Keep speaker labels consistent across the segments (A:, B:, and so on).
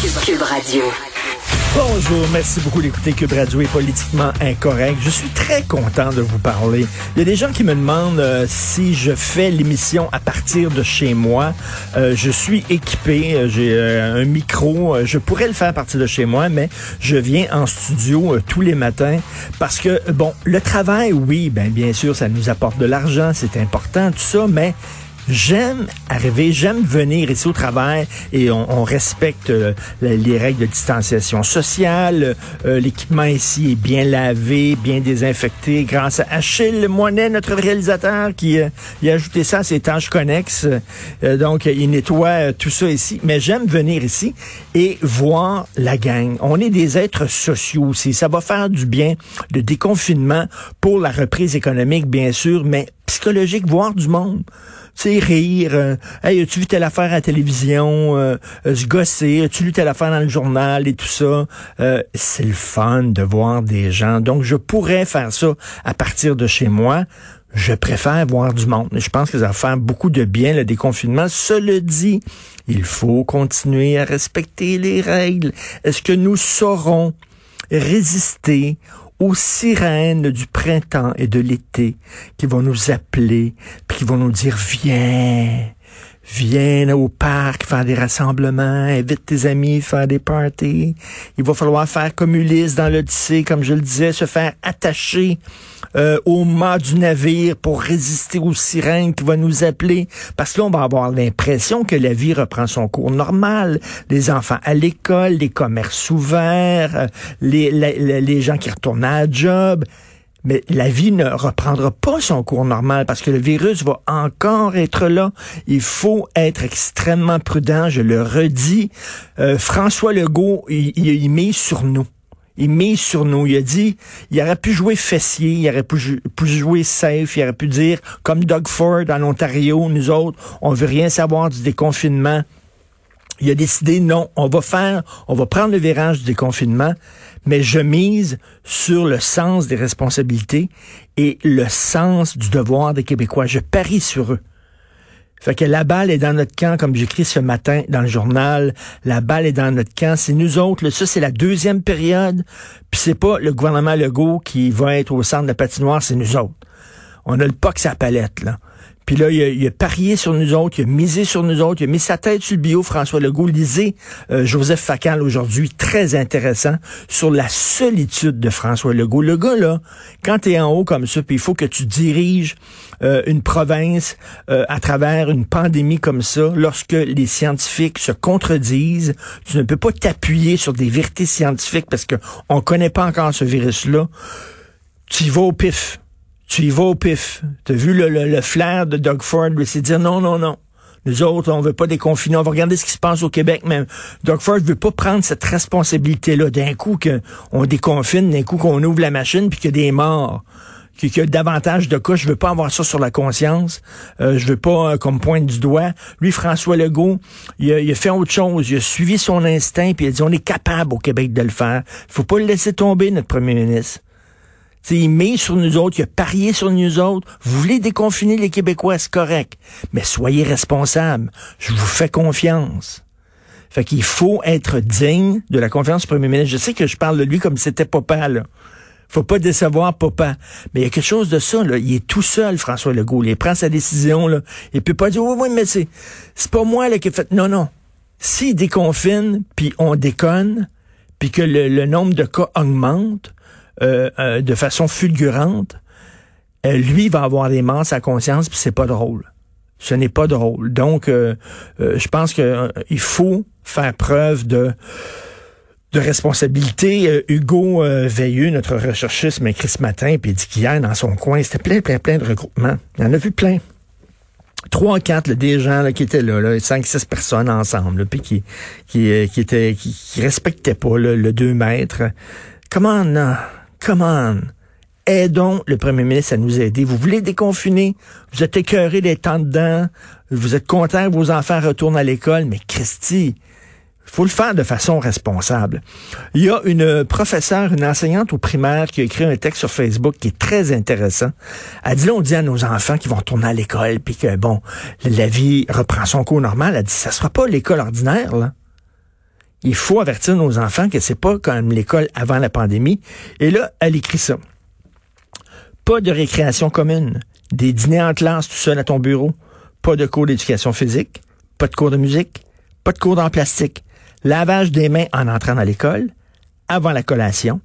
A: Radio.
B: Bonjour, merci beaucoup d'écouter Cube Radio est politiquement incorrect. Je suis très content de vous parler. Il y a des gens qui me demandent euh, si je fais l'émission à partir de chez moi. Euh, je suis équipé, euh, j'ai un micro, je pourrais le faire à partir de chez moi, mais je viens en studio tous les matins parce que, bon, le travail, oui, ben bien sûr, ça nous apporte de l'argent, c'est important, tout ça, mais J'aime arriver, j'aime venir ici au travail et on, respecte euh, les règles de distanciation sociale. Euh, l'équipement ici est bien lavé, bien désinfecté grâce à Achille Moinet, notre réalisateur, qui euh, a ajouté ça à ses tâches connexes. donc, il nettoie tout ça ici. Mais j'aime venir ici et voir la gang. On est des êtres sociaux aussi. Ça va faire du bien, de déconfinement pour la reprise économique, bien sûr, mais psychologique, voir du monde sais, rire. Euh, hey, as-tu vu telle affaire à la télévision? Euh, euh, se gosser. As-tu lu telle affaire dans le journal et tout ça? c'est le fun de voir des gens. Donc, je pourrais faire ça à partir de chez moi. Je préfère voir du monde. Je pense que ça va faire beaucoup de bien, le déconfinement. Cela dit, il faut continuer à respecter les règles. Est-ce que nous saurons résister aux sirènes du printemps et de l'été qui vont nous appeler, puis qui vont nous dire viens, viens au parc faire des rassemblements, invite tes amis faire des parties. Il va falloir faire comme Ulysse dans l'Odyssée, comme je le disais, se faire attacher euh, au mât du navire pour résister aux sirènes qui vont nous appeler. Parce que là, on va avoir l'impression que la vie reprend son cours normal. Les enfants à l'école, les commerces ouverts, euh, les, les, les gens qui retournent à la job. Mais la vie ne reprendra pas son cours normal parce que le virus va encore être là. Il faut être extrêmement prudent, je le redis. Euh, François Legault, il, il, met sur nous. Il mise sur nous. Il a dit, il aurait pu jouer fessier, il aurait pu, jouer safe, il aurait pu dire, comme Doug Ford en Ontario, nous autres, on veut rien savoir du déconfinement. Il a décidé, non, on va faire, on va prendre le virage du déconfinement, mais je mise sur le sens des responsabilités et le sens du devoir des Québécois. Je parie sur eux. Fait que la balle est dans notre camp, comme j'écris ce matin dans le journal. La balle est dans notre camp. C'est nous autres. ça, c'est la deuxième période. Puis c'est pas le gouvernement Legault qui va être au centre de la patinoire, c'est nous autres. On a le POC sa palette, là. Puis là, il a, parié sur nous autres, il a misé sur nous autres, il a mis sa tête sur le bio, François Legault. Lisez euh, Joseph Facal aujourd'hui, très intéressant, sur la solitude de François Legault. Le gars, là, quand tu es en haut comme ça, puis il faut que tu diriges euh, une province euh, à travers une pandémie comme ça, lorsque les scientifiques se contredisent, tu ne peux pas t'appuyer sur des vérités scientifiques parce que on connaît pas encore ce virus-là. Tu y vas au pif tu y vas au pif. Tu as vu le, le, flair de Doug Ford, c'est dire non, non, non. Nous autres, on veut pas déconfiner. On va regarder ce qui se passe au Québec, mais Doug Ford veut pas prendre cette responsabilité-là. D'un coup qu'on déconfine, d'un coup qu'on ouvre la machine, puis qu'il y a des morts qu'il y a davantage de cas. Je veux pas avoir ça sur la conscience. Euh, je veux pas euh, comme pointe du doigt. Lui, François Legault, il a, il a, fait autre chose. Il a suivi son instinct puis il a dit on est capable au Québec de le faire. Faut pas le laisser tomber, notre premier ministre il met sur nous autres, il a parié sur nous autres. Vous voulez déconfiner les Québécois, c'est correct. Mais soyez responsables. Je vous fais confiance. Fait qu'il faut être digne de la confiance du premier ministre. Je sais que je parle de lui comme si c'était papa, là. Faut pas décevoir papa. Mais il y a quelque chose de ça, là. Il est tout seul, François Legault. Il prend sa décision, là. Il peut pas dire, oui, oui, mais c'est, c'est pas moi, là, qui ai fait. Non, non. S'il déconfine, puis on déconne, puis que le nombre de cas augmente, euh, euh, de façon fulgurante, euh, lui va avoir des masses à conscience, puis c'est pas drôle. Ce n'est pas drôle. Donc, je pense qu'il faut faire preuve de de responsabilité. Hugo Veilleux, notre recherchiste, m'a écrit ce matin, puis il dit qu'hier, dans son coin, c'était plein, plein, plein de regroupements. Il en a vu plein. Trois, quatre, des gens qui étaient là, là, cinq, six personnes ensemble, puis qui, qui, qui, étaient, qui, respectaient pas le deux mètres. Comment non? Come on. Aidons le premier ministre à nous aider. Vous voulez déconfiner? Vous êtes écœuré d'être en dedans? Vous êtes content que vos enfants retournent à l'école? Mais Christy, faut le faire de façon responsable. Il y a une professeure, une enseignante au primaire qui a écrit un texte sur Facebook qui est très intéressant. Elle dit là, on dit à nos enfants qui vont retourner à l'école, puis que bon, la vie reprend son cours normal. Elle dit, ça sera pas l'école ordinaire, là. Il faut avertir nos enfants que c'est pas comme l'école avant la pandémie. Et là, elle écrit ça. Pas de récréation commune, des dîners en classe tout seul à ton bureau, pas de cours d'éducation physique, pas de cours de musique, pas de cours d'en plastique, lavage des mains en entrant dans l'école, avant la collation,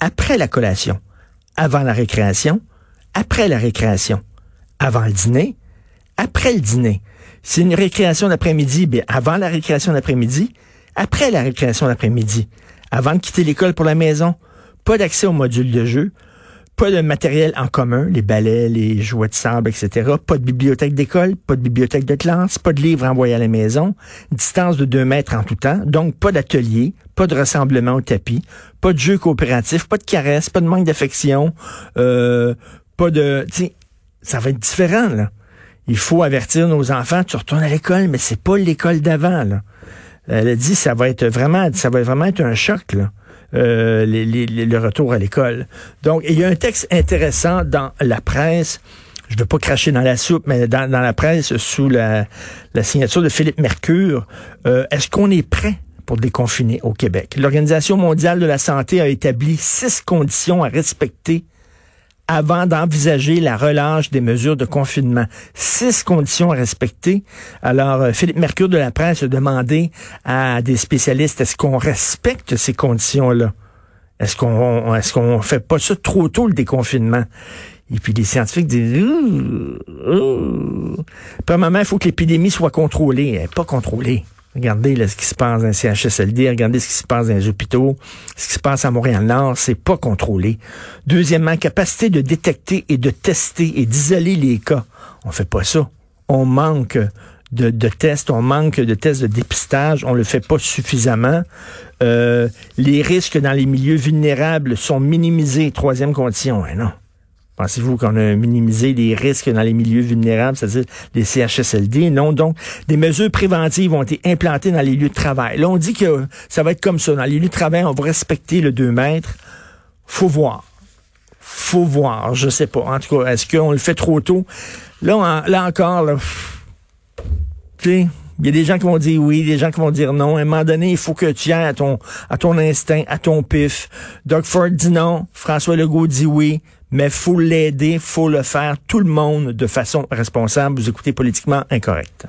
B: après la collation, avant la récréation, après la récréation, avant le dîner, après le dîner. C'est une récréation d'après-midi, bien avant la récréation d'après-midi, après la récréation d'après-midi, avant de quitter l'école pour la maison, pas d'accès au module de jeu, pas de matériel en commun, les balais, les jouets de sable, etc. Pas de bibliothèque d'école, pas de bibliothèque de classe, pas de livres envoyés à la maison, distance de deux mètres en tout temps, donc pas d'atelier, pas de rassemblement au tapis, pas de jeu coopératif, pas de caresses, pas de manque d'affection, euh, pas de... ça va être différent, là. Il faut avertir nos enfants, tu retournes à l'école, mais c'est pas l'école d'avant, là. Elle a dit ça va être vraiment, ça va vraiment être un choc. Euh, le retour à l'école. Donc, il y a un texte intéressant dans la presse. Je ne veux pas cracher dans la soupe, mais dans, la presse, sous la, signature de Philippe Mercure, euh, est-ce qu'on est prêt pour déconfiner au Québec? L'Organisation mondiale de la santé a établi six conditions à respecter avant d'envisager la relâche des mesures de confinement. Six conditions à respecter. Alors, euh, Philippe Mercure de la presse a demandé à des spécialistes, est-ce qu'on respecte ces conditions-là? Est-ce qu'on est-ce qu'on fait pas ça trop tôt, le déconfinement? Et puis les scientifiques disent, premièrement, il faut que l'épidémie soit contrôlée. Elle pas contrôlée. Regardez là, ce qui se passe dans le CHSLD, regardez ce qui se passe dans les hôpitaux, ce qui se passe à Montréal-Nord, c'est pas contrôlé. Deuxièmement, capacité de détecter et de tester et d'isoler les cas. On fait pas ça. On manque de, tests, on manque de tests de dépistage, on le fait pas suffisamment. Euh, les risques dans les milieux vulnérables sont minimisés. Troisième condition, hein, non. Pensez-vous qu'on a minimisé les risques dans les milieux vulnérables, c'est-à-dire les CHSLD? Non, donc, des mesures préventives ont été implantées dans les lieux de travail. Là, on dit que ça va être comme ça. Dans les lieux de travail, on va respecter le 2 mètres. Faut voir. Faut voir. Je sais pas. En tout cas, est-ce qu'on le fait trop tôt? Là, là encore, là, il y a des gens qui vont dire oui, des gens qui vont dire non. À un moment donné, il faut que tu ailles à ton, à ton instinct, à ton pif. Doug Ford dit non. François Legault dit oui mais faut l'aider, faut le faire tout le monde de façon responsable. Vous écoutez politiquement incorrect.